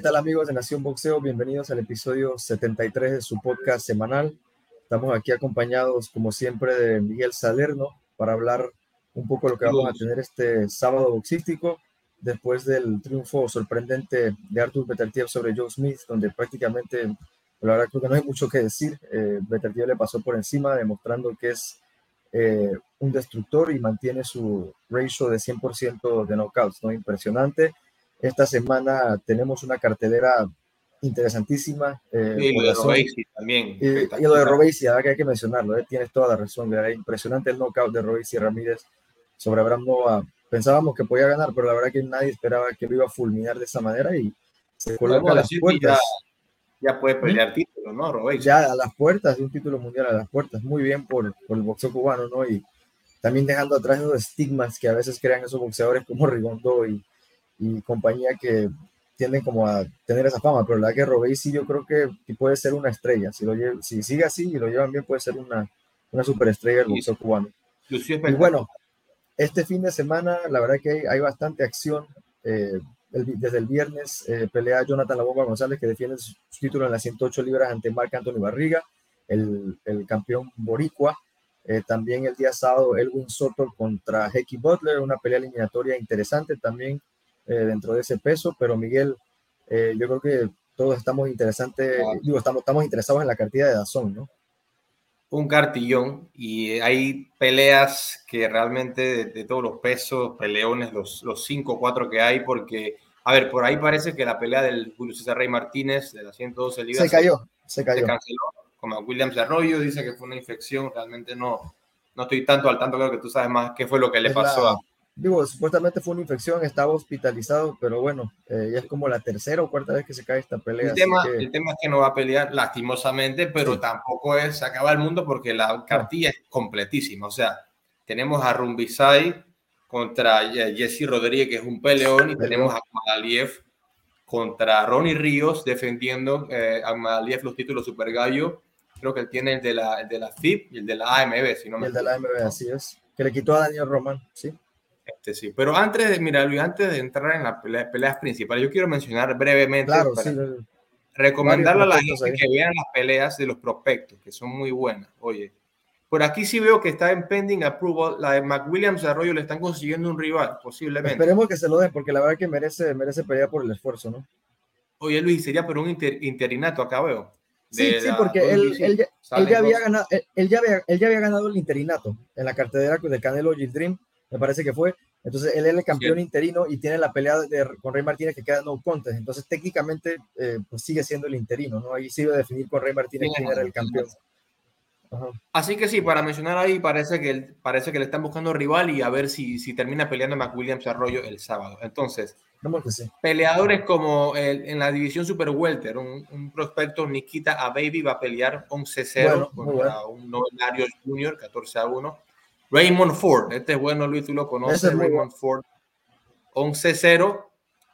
¿qué tal amigos de Nación Boxeo? Bienvenidos al episodio 73 de su podcast semanal. Estamos aquí acompañados, como siempre, de Miguel Salerno para hablar un poco de lo que vamos a tener este sábado boxístico después del triunfo sorprendente de Arthur Beterbiev sobre Joe Smith, donde prácticamente, la verdad creo que no hay mucho que decir. Eh, Beterbiev le pasó por encima, demostrando que es eh, un destructor y mantiene su ratio de 100% de knockouts, ¿no? Impresionante esta semana tenemos una cartelera interesantísima. Eh, y lo de Robesi también. Y, lo de Robesi, que hay que mencionarlo, eh, tienes toda la razón. impresionante el knockout de Robesi Ramírez sobre Abraham Nova. Pensábamos que podía ganar, pero la verdad que nadie esperaba que lo iba a fulminar de esa manera y se coloca a las puertas. Ya, puede pelear título, ¿no, Robesi? Ya a las puertas de un título mundial, a las puertas. Muy bien por, por el boxeo cubano, ¿no? Y también dejando atrás esos estigmas que a veces crean esos boxeadores como Rigondo y, y compañía que tienden como a tener esa fama, pero la verdad que Robey sí yo creo que puede ser una estrella, si, lo si sigue así y lo llevan bien puede ser una, una superestrella del boxeo cubano. Y bueno, este fin de semana la verdad que hay, hay bastante acción, eh, desde el viernes eh, pelea Jonathan La Bomba González que defiende su, título en las 108 libras ante Marc Anthony Barriga, el, el campeón boricua, eh, también el día sábado Elwin Soto contra Hecky Butler, una pelea eliminatoria interesante también eh, dentro de ese peso, pero Miguel, eh, yo creo que todos estamos interesantes, digo, estamos, estamos interesados en la cartilla de Dazón, ¿no? Un cartillón y hay peleas que realmente de, todos los pesos, peleones, los, los cinco o cuatro que hay, porque, a ver, por ahí parece que la pelea del Julio César Rey Martínez de las 112 libras se cayó, se cayó. Se canceló, como Williams Arroyo dice que fue una infección, realmente no, no estoy tanto al tanto, creo que tú sabes más qué fue lo que le pasó a digo, supuestamente fue una infección, estaba hospitalizado, pero bueno, eh, ya es como la tercera o cuarta vez que se cae esta pelea. El tema, el tema es que no va a pelear lastimosamente, pero tampoco es se acaba el mundo porque la cartilla es completísima. O sea, tenemos a Rumbisai contra eh, Jesse Rodríguez, que es un peleón, y tenemos a Madaliev contra Ronnie Ríos defendiendo eh, a Madaliev los títulos Super Gallo. Creo que él tiene el de la, el de la FIP y el de la AMB, si no me El de la AMB, así es. Que le quitó a Daniel Roman, sí. Este, sí, pero antes de, mira, antes de entrar en las peleas principales, yo quiero mencionar brevemente, claro, recomendarle a la gente que vean las peleas de los prospectos, que son muy buenas. Oye, por aquí sí veo que está en pending approval, la de McWilliams Arroyo le están consiguiendo un rival, posiblemente. Esperemos que se lo den, porque la verdad que merece, merece pelear por el esfuerzo, ¿no? Oye, Luis, sería por un interinato, acá veo. Sí, sí, porque él, él, ya, él, ya había ganado, él, ya había, él ya había ganado el interinato en la cartera de Canelo Dream me parece que fue. Entonces él es el campeón interino y tiene la pelea de, con Rey Martínez que queda no contest. Entonces técnicamente eh, pues sigue siendo el interino, ¿no? Ahí sí a definir con Rey Martínez quién era el campeón. Así que sí, para mencionar ahí, parece que, parece que le están buscando rival y a ver si, si termina peleando McWilliams Arroyo el sábado. Entonces, peleadores como en la división Super Welter, un, prospecto Nikita a Baby va a pelear 11-0 contra un Novenario Junior 14-1. Raymond Ford, este es bueno, Luis, tú lo conoces. Raymond Ford, 11-0.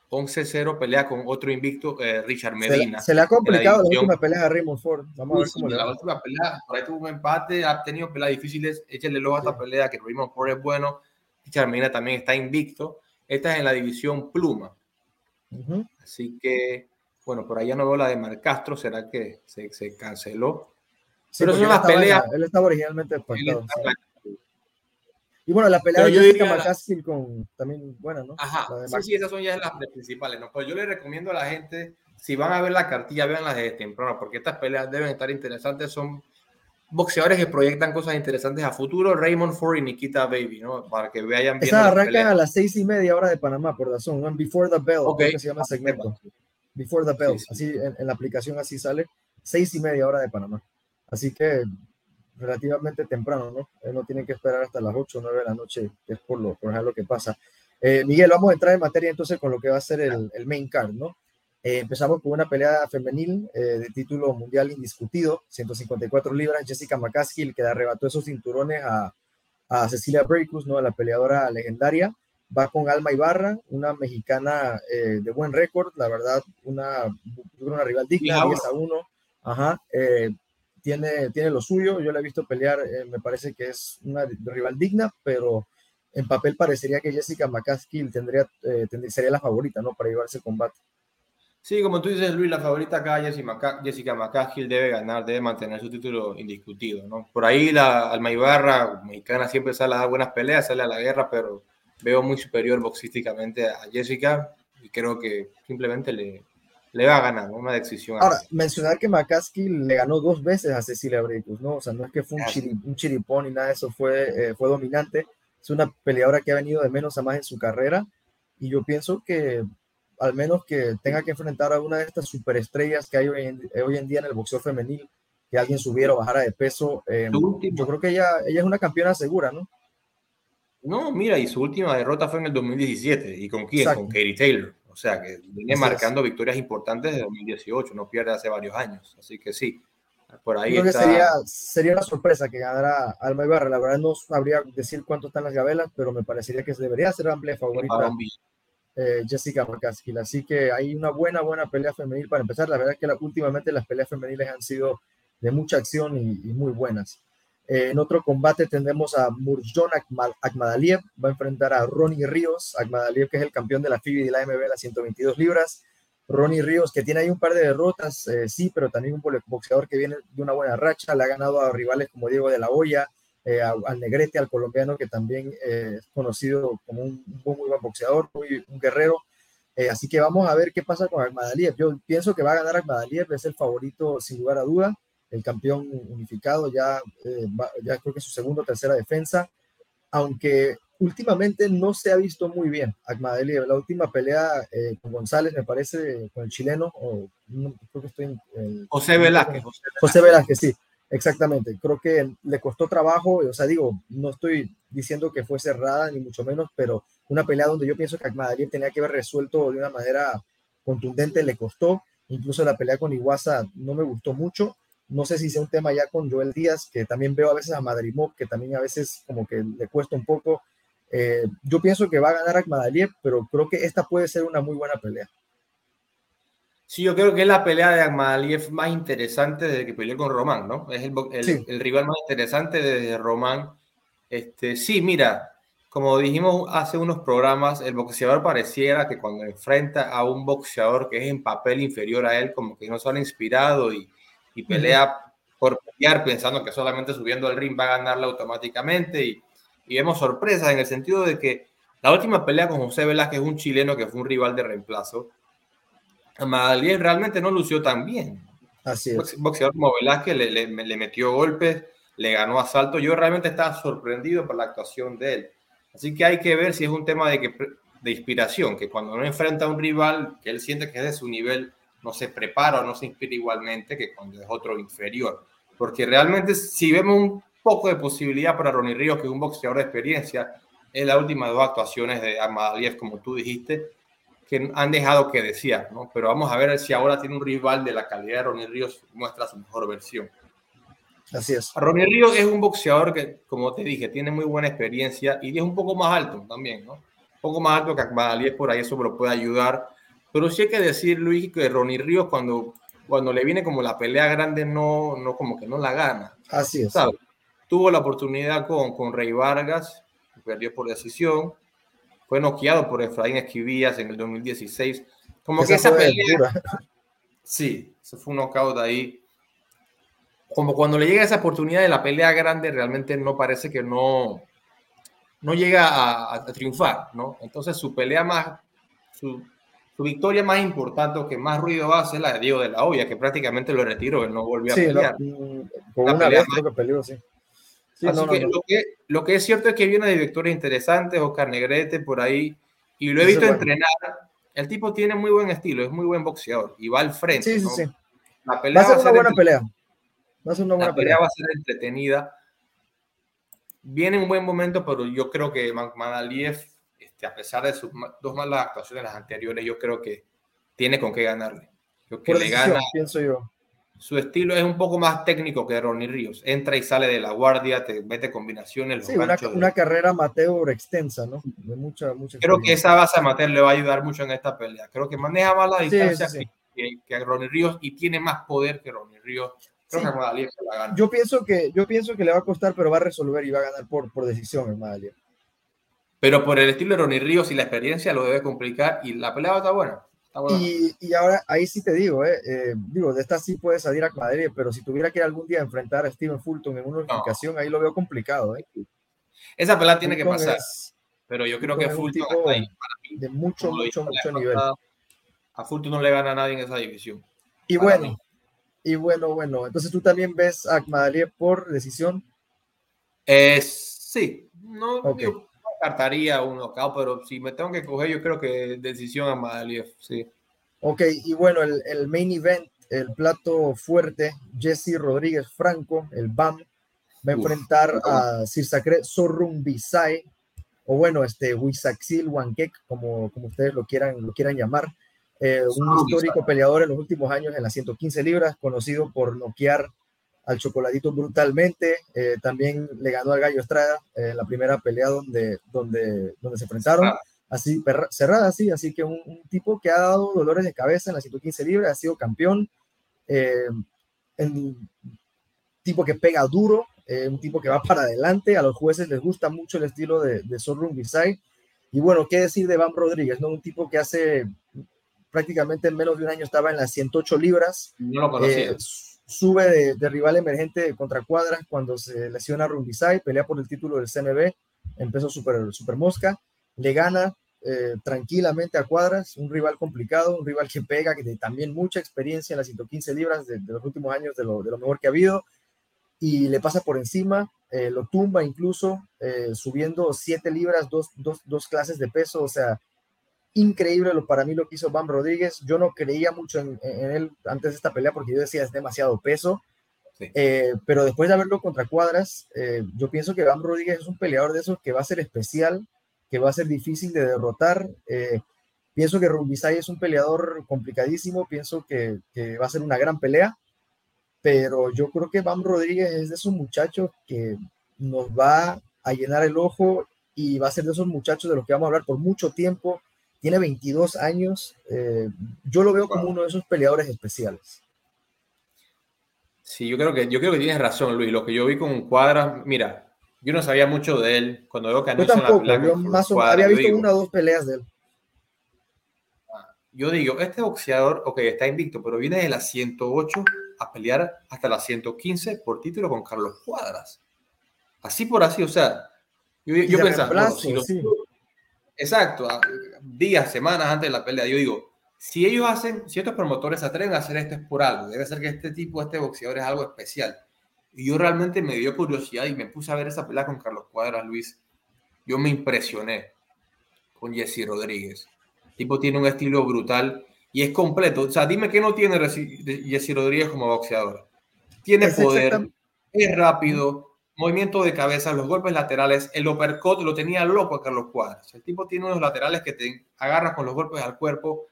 11-0 pelea con otro invicto, eh, Richard Medina. Se, le ha complicado la, última pelea a Raymond Ford. Vamos a ver cómo le va. La última pelea, por ahí tuvo un empate, ha tenido peleas difíciles. Échale luego a esta pelea que Raymond Ford es bueno. Richard Medina también está invicto. Esta es en la división Pluma. Así que, bueno, por allá no veo la de Mar Castro. ¿Será que se, se canceló? Pero son las peleas. Él estaba originalmente pactado. Y bueno, la pelea de Jessica McCaskill con también buena, ¿no? Ajá, sí, sí, esas son ya las principales, ¿no? Pues yo le recomiendo a la gente, si van a ver la cartilla, vean las de temprano, porque estas peleas deben estar interesantes, son boxeadores que proyectan cosas interesantes a futuro, Raymond Ford y Nikita Baby, ¿no? Para que vean bien. Esas arrancan a las seis y media hora de Panamá, por razón, ¿no? Before the Bell, okay. que se llama segmento. Before the Bell, así en, la aplicación así sale, seis y media hora de Panamá. Así que relativamente temprano, ¿no? Eh, no tienen que esperar hasta las 8 o 9 de la noche, que es por lo, por lo que pasa. Eh, Miguel, vamos a entrar en materia entonces con lo que va a ser el, el main card, ¿no? Eh, empezamos con una pelea femenil de título mundial indiscutido, 154 libras, Jessica McCaskill, que le arrebató esos cinturones a, a Cecilia Breikus, ¿no? La peleadora legendaria. Va con Alma Ibarra, una mexicana de buen récord, la verdad, una, una rival digna, 10 a 1. Ajá, tiene, tiene lo suyo, yo la he visto pelear, eh, me parece que es una rival digna, pero en papel parecería que Jessica McCaskill tendría, eh, sería la favorita, ¿no? Para llevarse el combate. Sí, como tú dices, Luis, la favorita acá, Jessica McCaskill, debe ganar, debe mantener su título indiscutido, ¿no? Por ahí la Almaybarra mexicana siempre sale a dar buenas peleas, sale a la guerra, pero veo muy superior boxísticamente a Jessica y creo que simplemente le, le va a ganar. Una decisión. Ahora, mencionar que McCaskill le ganó dos veces a Cecilia Brecus, ¿no? O sea, no es que fue un, chiripón ni nada de eso, fue, eh, fue dominante. Es una peleadora que ha venido de menos a más en su carrera y yo pienso que al menos que tenga que enfrentar a una de estas superestrellas que hay hoy en, día en el boxeo femenil, que alguien subiera o bajara de peso, em, yo creo que ella, ella es una campeona segura, ¿no? No, mira, y su última derrota fue en el 2017. ¿Y con quién? Con Katie Taylor. O sea, que viene marcando victorias importantes desde 2018, no pierde hace varios años. Así que sí, por ahí Creo que sería, sería una sorpresa que ganara Alma Ibarra. La verdad no sabría decir cuánto están las gabelas, pero me parecería que debería ser amplia favorita eh, Jessica McCaskill. Así que hay una buena, buena pelea femenil para empezar. La verdad es que últimamente las peleas femeniles han sido de mucha acción y, muy buenas. Eh, en otro combate tendremos a Murjon Akmadaliev, va a enfrentar a Ronnie Ríos, Akmadaliev que es el campeón de la FIBI de la MB, las 122 libras. Ronnie Ríos, que tiene ahí un par de derrotas, eh, sí, pero también un boxeador que viene de una buena racha, le ha ganado a rivales como Diego de la Hoya, eh, al Negrete, al colombiano, que también eh, es conocido como un, muy, buen boxeador, muy, un guerrero. Así que vamos a ver qué pasa con Armadaliev. Yo pienso que va a ganar Armadaliev, es el favorito sin lugar a duda, el campeón unificado, ya, ya creo que es su segunda o tercera defensa, aunque últimamente no se ha visto muy bien Akmadaliev. La última pelea con González, me parece, con el chileno, o creo que estoy en, José Velázquez. José Velázquez, sí. Exactamente, creo que le costó trabajo, o sea, digo, no estoy diciendo que fue cerrada ni mucho menos, pero una pelea donde yo pienso que Akmadaliev tenía que haber resuelto de una manera contundente le costó, incluso la pelea con Iguasa no me gustó mucho, no sé si sea un tema ya con Joel Díaz, que también veo a veces a Madrimov, que también a veces como que le cuesta un poco, eh, yo pienso que va a ganar Akmadaliev, pero creo que esta puede ser una muy buena pelea. Sí, yo creo que es la pelea de Akmadaliev más interesante desde que peleó con Román, ¿no? Es el, el, rival más interesante desde Román. Este, sí, mira, como dijimos hace unos programas, el boxeador pareciera que cuando enfrenta a un boxeador que es en papel inferior a él, como que no se han inspirado y, y pelea por pelear pensando que solamente subiendo al ring va a ganarla automáticamente y, y vemos sorpresas en el sentido de que la última pelea con José Velázquez, un chileno que fue un rival de reemplazo, Madalien realmente no lució tan bien. Así es. Boxeador como Velázquez le, le, metió golpes, le ganó asalto. Yo realmente estaba sorprendido por la actuación de él. Así que hay que ver si es un tema de, que, de inspiración, que cuando uno enfrenta a un rival que él siente que es de su nivel, no se prepara o no se inspira igualmente que cuando es otro inferior. Porque realmente si vemos un poco de posibilidad para Ronnie Ríos, que es un boxeador de experiencia, en las últimas dos actuaciones de Amadaliev, como tú dijiste, que han dejado que decir, ¿no? Pero vamos a ver si ahora tiene un rival de la calidad de Ronnie Ríos, muestra su mejor versión. Así es. Ronnie Ríos es un boxeador que, como te dije, tiene muy buena experiencia y es un poco más alto también, ¿no? Un poco más alto que Akmadaliev, por ahí eso lo puede ayudar. Pero sí hay que decir, Luis, que Ronnie Ríos cuando, cuando le viene como la pelea grande, no, no como que no la gana. Así es. Tuvo la oportunidad con, con Rey Vargas, perdió por decisión fue noqueado por Efraín Esquivillas en el 2016. Como que esa pelea. Sí, se fue un knockout ahí. Como cuando le llega esa oportunidad de la pelea grande, realmente no parece que no, no llega a, triunfar, ¿no? Entonces su pelea más, su, victoria más importante o que más ruido hace la de Diego de la Hoya, que prácticamente lo retiró, él no volvió a pelear. Mm, una vez creo que peleó, sí. Así que, Lo que, lo que es cierto es que viene de victorias interesantes, Oscar Negrete por ahí, y lo he visto entrenar. El tipo tiene muy buen estilo, es muy buen boxeador y va al frente. Sí, sí, sí. La pelea va a ser una buena pelea. Va a ser una buena la pelea, va a ser entretenida. Viene un buen momento, pero yo creo que Manaliev, este, a pesar de sus dos malas actuaciones las anteriores, yo creo que tiene con qué ganarle. Yo que le gana, pienso yo. Su estilo es un poco más técnico que Ronnie Ríos. Entra y sale de la guardia, te mete combinaciones. Sí, una, carrera amateur extensa, ¿no? De mucha, mucha Creo que esa base amateur le va a ayudar mucho en esta pelea. Creo que maneja más la distancia Que, que, Ronnie Ríos y tiene más poder que Ronnie Ríos. Creo que Madaliev se la gana. Yo pienso, que, yo pienso que le va a costar, pero va a resolver y va a ganar por, por decisión el Pero por el estilo de Ronnie Ríos y la experiencia lo debe complicar y la pelea estar buena. Y, ahora, ahí sí te digo, eh, eh, digo, de esta sí puede salir a Madrid, pero si tuviera que algún día enfrentar a Steven Fulton en una unificación, ahí lo veo complicado. ¿eh? Esa pelea tiene que pasar, pero yo creo que Fulton está ahí, de mucho, mucho, mucho nivel. A Fulton no le gana a nadie en esa división. Y bueno, y bueno, bueno, entonces tú también ves a Madrid por decisión. Eh, sí, no, okay cartaría un knockout, pero si me tengo que coger, yo creo que decisión a Madaliev, sí. Ok, y bueno, el, el, main event, el plato fuerte, Jesse Rodríguez Franco, el BAM, va a enfrentar a Sirsacre Sorrumbisai, o bueno, este Wisaxil Wankek, como, como ustedes lo quieran, lo quieran llamar. Eh, un histórico peleador en los últimos años en las 115 libras, conocido por noquear al Chocoladito brutalmente. Eh, también le ganó al Gallo Estrada en la primera pelea donde, donde, donde se enfrentaron. Así, cerrada, así. Así que un, tipo que ha dado dolores de cabeza en las 115 libras, ha sido campeón. Eh, un tipo que pega duro, eh, un tipo que va para adelante. A los jueces les gusta mucho el estilo de, de Sorrun Y bueno, ¿qué decir de Van Rodríguez? ¿no? Un tipo que hace prácticamente en menos de un año estaba en las 108 libras. No lo conocía sube de, rival emergente contra Cuadras cuando se lesiona Rumbisay, pelea por el título del CMB, empezó super, super mosca, le gana eh, tranquilamente a Cuadras, un rival complicado, un rival que pega, que tiene también mucha experiencia en las 115 libras de, los últimos años, de lo, de lo, mejor que ha habido, y le pasa por encima, eh, lo tumba incluso, eh, subiendo 7 libras, dos, dos, dos clases de peso, o sea, increíble lo, para mí lo que hizo Bam Rodríguez. Yo no creía mucho en, él antes de esta pelea porque yo decía es demasiado peso. Eh, pero después de verlo contra cuadras, eh, yo pienso que Bam Rodríguez es un peleador de esos que va a ser especial, que va a ser difícil de derrotar. Eh, pienso que Rumbisay es un peleador complicadísimo, pienso que, que, va a ser una gran pelea, pero yo creo que Bam Rodríguez es de esos muchachos que nos va a llenar el ojo y va a ser de esos muchachos de los que vamos a hablar por mucho tiempo tiene 22 años. Eh, yo lo veo como uno de esos peleadores especiales. Sí, yo creo que, yo creo que tienes razón, Luis. Lo que yo vi con Cuadra, mira, yo no sabía mucho de él. Cuando veo que yo tampoco, yo más o, había visto una o dos peleas de él. Ah, yo digo, este boxeador, ok, está invicto, pero viene de las 108 a pelear hasta las 115 por título con Carlos Cuadras. Así por así, o sea, yo, yo pensaba, si Exacto, días, semanas antes de la pelea. Yo digo, si ellos hacen, si estos promotores se atreven a hacer esto es por algo. Debe ser que este tipo, este boxeador es algo especial. Y yo realmente me dio curiosidad y me puse a ver esa pelea con Carlos Cuadras, Luis. Yo me impresioné con Jesse Rodríguez. El tipo tiene un estilo brutal y es completo. O sea, dime qué no tiene Jesse Rodríguez como boxeador. Tiene poder, es rápido, movimiento de cabeza, los golpes laterales, el uppercut lo tenía loco a Carlos Cuadras. El tipo tiene unos laterales que te agarras con los golpes al cuerpo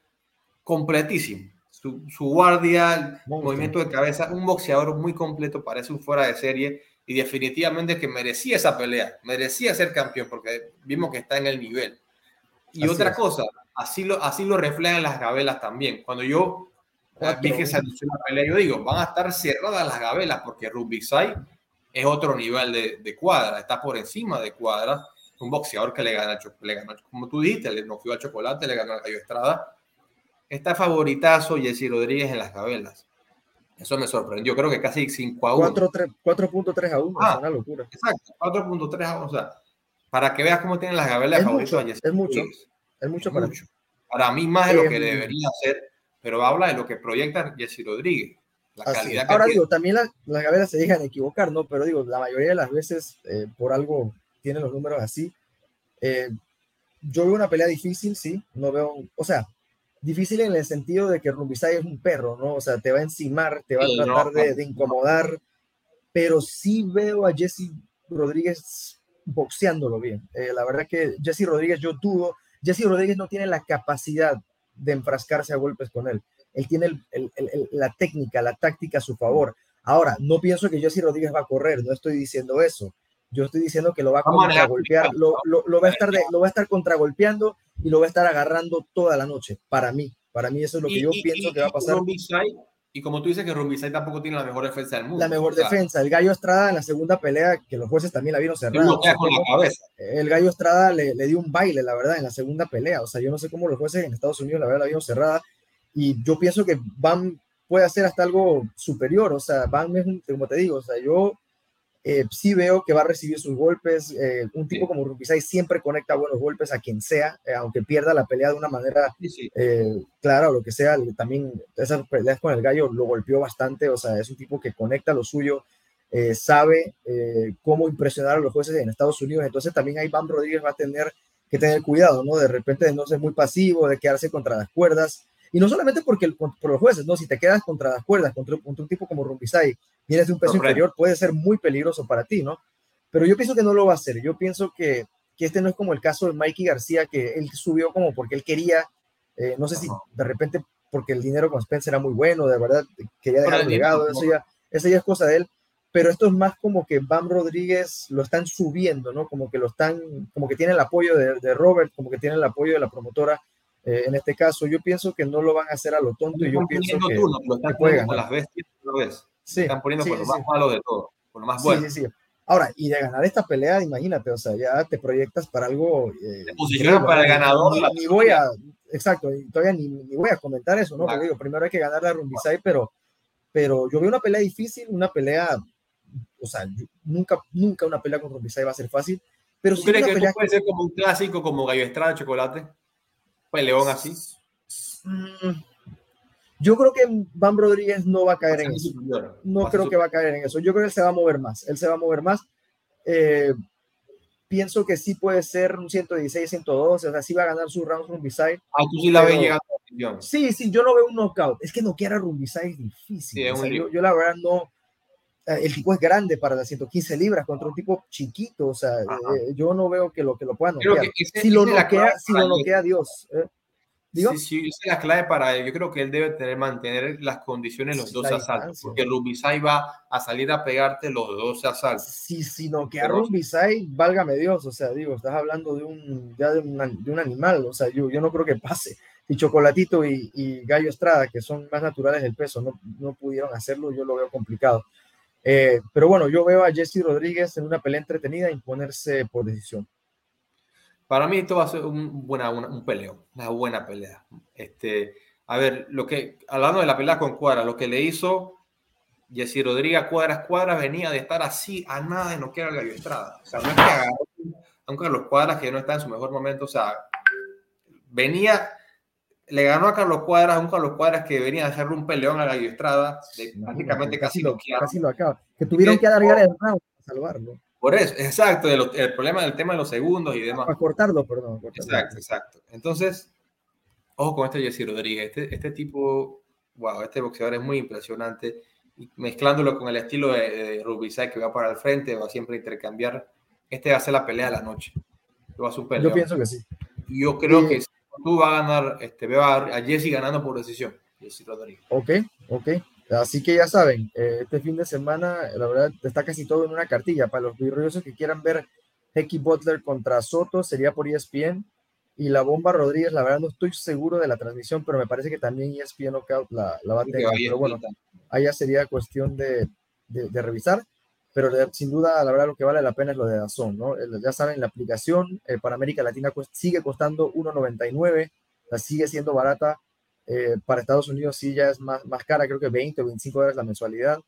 completísimo. Su, guardia, movimiento de cabeza, un boxeador muy completo, parece un fuera de serie y definitivamente que merecía esa pelea, merecía ser campeón porque vimos que está en el nivel. Y otra cosa, así lo, así lo reflejan las gabelas también. Cuando yo vi que se la pelea, yo digo, van a estar cerradas las gabelas porque Rubisai es otro nivel de, de, cuadra, está por encima de cuadra. Un boxeador que le gana, le ganó, como tú dijiste, le noqueó al chocolate, le ganó al Gallo Estrada. Está favoritazo Jesse Rodríguez en las gabelas. Eso me sorprendió. Creo que casi 5 a 1. 4.3 a 1. Ah, es una locura. Exacto, 4.3 a 1. O sea, para que veas cómo tienen las gabelas es mucho, es mucho. Es mucho para, mucho. para mí más de lo que debería ser, pero habla de lo que proyecta Jesse Rodríguez. Ahora digo, también las gaveras se dejan equivocar, ¿no? Pero digo, la mayoría de las veces eh, por algo tienen los números así. Eh, yo veo una pelea difícil, sí, no veo, o sea, difícil en el sentido de que Rumbisay es un perro, ¿no? O sea, te va a encimar, te va a tratar de, incomodar, pero sí veo a Jesse Rodríguez boxeándolo bien. Eh, la verdad que Jesse Rodríguez, yo dudo, Jesse Rodríguez no tiene la capacidad de enfrascarse a golpes con él él tiene la técnica, la táctica a su favor. Ahora, no pienso que Jesse Rodríguez va a correr, no estoy diciendo eso. Yo estoy diciendo que lo va a contragolpear, lo, lo, va a estar lo va a estar contragolpeando y lo va a estar agarrando toda la noche. Para mí, para mí eso es lo que yo pienso que va a pasar. Y como tú dices que Rumbisay tampoco tiene la mejor defensa del mundo. La mejor defensa. El Gallo Estrada en la segunda pelea, que los jueces también la vieron cerrada. El Gallo Estrada le, le, dio un baile, la verdad, en la segunda pelea. O sea, yo no sé cómo los jueces en Estados Unidos, la verdad, la vieron cerrada y yo pienso que Bam puede hacer hasta algo superior, o sea, Bam es, un, como te digo, o sea, yo eh, sí veo que va a recibir sus golpes. Eh, un tipo como Rubisai siempre conecta buenos golpes a quien sea, eh, aunque pierda la pelea de una manera clara o lo que sea. También esas peleas con el gallo lo golpeó bastante. O sea, es un tipo que conecta lo suyo, sabe cómo impresionar a los jueces en Estados Unidos. Entonces también ahí Bam Rodríguez va a tener que tener cuidado, ¿no? De repente de no ser muy pasivo, de quedarse contra las cuerdas. Y no solamente porque por los jueces, no, si te quedas contra las cuerdas, contra, un tipo como Rumbisai, vienes de un peso inferior, puede ser muy peligroso para ti, ¿no? Pero yo pienso que no lo va a hacer. Yo pienso que, que este no es como el caso de Mikey García, que él subió como porque él quería, eh, no sé si de repente porque el dinero con Spencer era muy bueno, de verdad, quería dejar legado, eso ya, esa ya es cosa de él. Pero esto es más como que Bam Rodríguez lo están subiendo, ¿no? Como que lo están, como que tiene el apoyo de, de Robert, como que tiene el apoyo de la promotora eh, en este caso, yo pienso que no lo van a hacer a lo tonto y yo pienso que, tú, lo están poniendo con las bestias, ¿lo ves? Sí, están poniendo por lo más malo de todo, por lo más bueno. Sí, sí, sí. Ahora, y de ganar esta pelea, imagínate, o sea, ya te proyectas para algo. Eh, para el ganador. Ni, voy a, exacto, todavía ni, ni, voy a comentar eso, ¿no? Porque digo, primero hay que ganar la Rumbisai, pero, pero yo veo una pelea difícil, una pelea, o sea, nunca, nunca una pelea con Rumbisai va a ser fácil. Pero ¿Tú crees que puede ser como un clásico como Gallo Estrada de Chocolate? Peleón así? Mm, yo creo que Van Rodríguez no va a caer en eso. No creo que va a caer en eso. Yo creo que él se va a mover más. Él se va a mover más. Eh, pienso que sí puede ser un 116, 112. O sea, sí va a ganar su round Rumbisai. Ah, tú sí la ves llegando Sí, sí, yo no veo un knockout. Es que no quiera Rumbisai es difícil. yo, la verdad no. Eh, el tipo es grande para las 115 libras contra un tipo chiquito, o sea, eh, yo no veo que lo que lo puedan noquear. si, lo noquea, si lo noquea Dios. ¿eh? ¿Digo? Sí, sí, esa es la clave para él. Yo creo que él debe tener, mantener las condiciones los dos asaltos, porque Rumbisai va a salir a pegarte los dos asaltos. Sí, si noquea Rumbisai, válgame Dios, o sea, digo, estás hablando de un, ya de, de un animal, o sea, yo, yo no creo que pase. Si Chocolatito y, y Gallo Estrada, que son más naturales del peso, no, no pudieron hacerlo, yo lo veo complicado. Eh, pero bueno, yo veo a Jesse Rodríguez en una pelea entretenida imponerse por decisión. Para mí esto va a ser un, buena, un peleo, una buena pelea. Este, a ver, lo que, hablando de la pelea con Cuadra, lo que le hizo Jesse Rodríguez Cuadras, Cuadras venía de estar así a nada de no quedar Gallo Estrada. O sea, no es que agarró, aunque los Cuadras que no está en su mejor momento, o sea, venía le ganó a Carlos Cuadras, un Carlos Cuadras que venía a hacerle un peleón a Gallo Estrada, prácticamente casi, lo, casi lo acaba. Que tuvieron que alargar el round para salvarlo. Por eso, exacto, el, problema del tema de los segundos y demás. Para cortarlo, perdón. Exacto, exacto. Entonces, ojo con este Jesse Rodríguez. Este, este tipo, wow, este boxeador es muy impresionante. Y mezclándolo con el estilo de, de que va para el frente, va siempre a intercambiar. Este va a ser la pelea de la noche. Va a Yo pienso que sí. Yo creo que tú vas a ganar, este, veo a, Jesse ganando por decisión. Jesse Rodríguez. Ok, ok. Así que ya saben, eh, este fin de semana, la verdad, está casi todo en una cartilla. Para los virriosos que quieran ver Hecky Butler contra Soto, sería por ESPN. Y la bomba Rodríguez, la verdad no estoy seguro de la transmisión, pero me parece que también ESPN Knockout la, la va a tener. Pero bueno, allá sería cuestión de, de revisar pero sin duda, la verdad, lo que vale la pena es lo de Dazón, ¿no? Ya saben, la aplicación eh, para América Latina sigue costando 1.99, la sigue siendo barata. Eh, para Estados Unidos sí ya es más, más cara, creo que 20 o 25 dólares la mensualidad,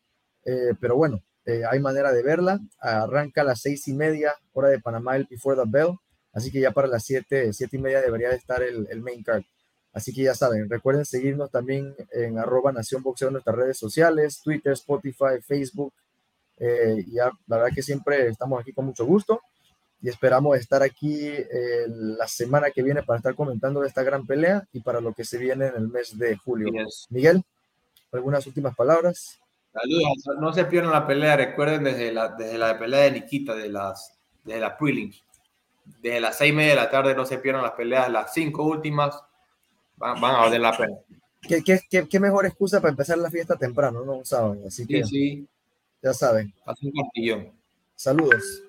eh, pero bueno, hay manera de verla. Arranca a las seis y media, hora de Panamá, el Before the Bell, así que ya para las 7, siete y media debería de estar el, el main card. Así que ya saben, recuerden seguirnos también en arroba Nación Boxeo en nuestras redes sociales, Twitter, Spotify, Facebook, eh, ya, la verdad que siempre estamos aquí con mucho gusto y esperamos estar aquí eh, la semana que viene para estar comentando esta gran pelea y para lo que se viene en el mes de julio. Miguel, algunas últimas palabras. Saludos, no se pierdan la pelea, recuerden desde la, desde la pelea de Nikita, de las, de las prelims, desde las seis y media de la tarde no se pierdan las peleas, las cinco últimas van, a valer la pena. ¿Qué, qué, qué, mejor excusa para empezar la fiesta temprano, no un sábado? Así que, sí, sí. Ya saben. Haz un Saludos.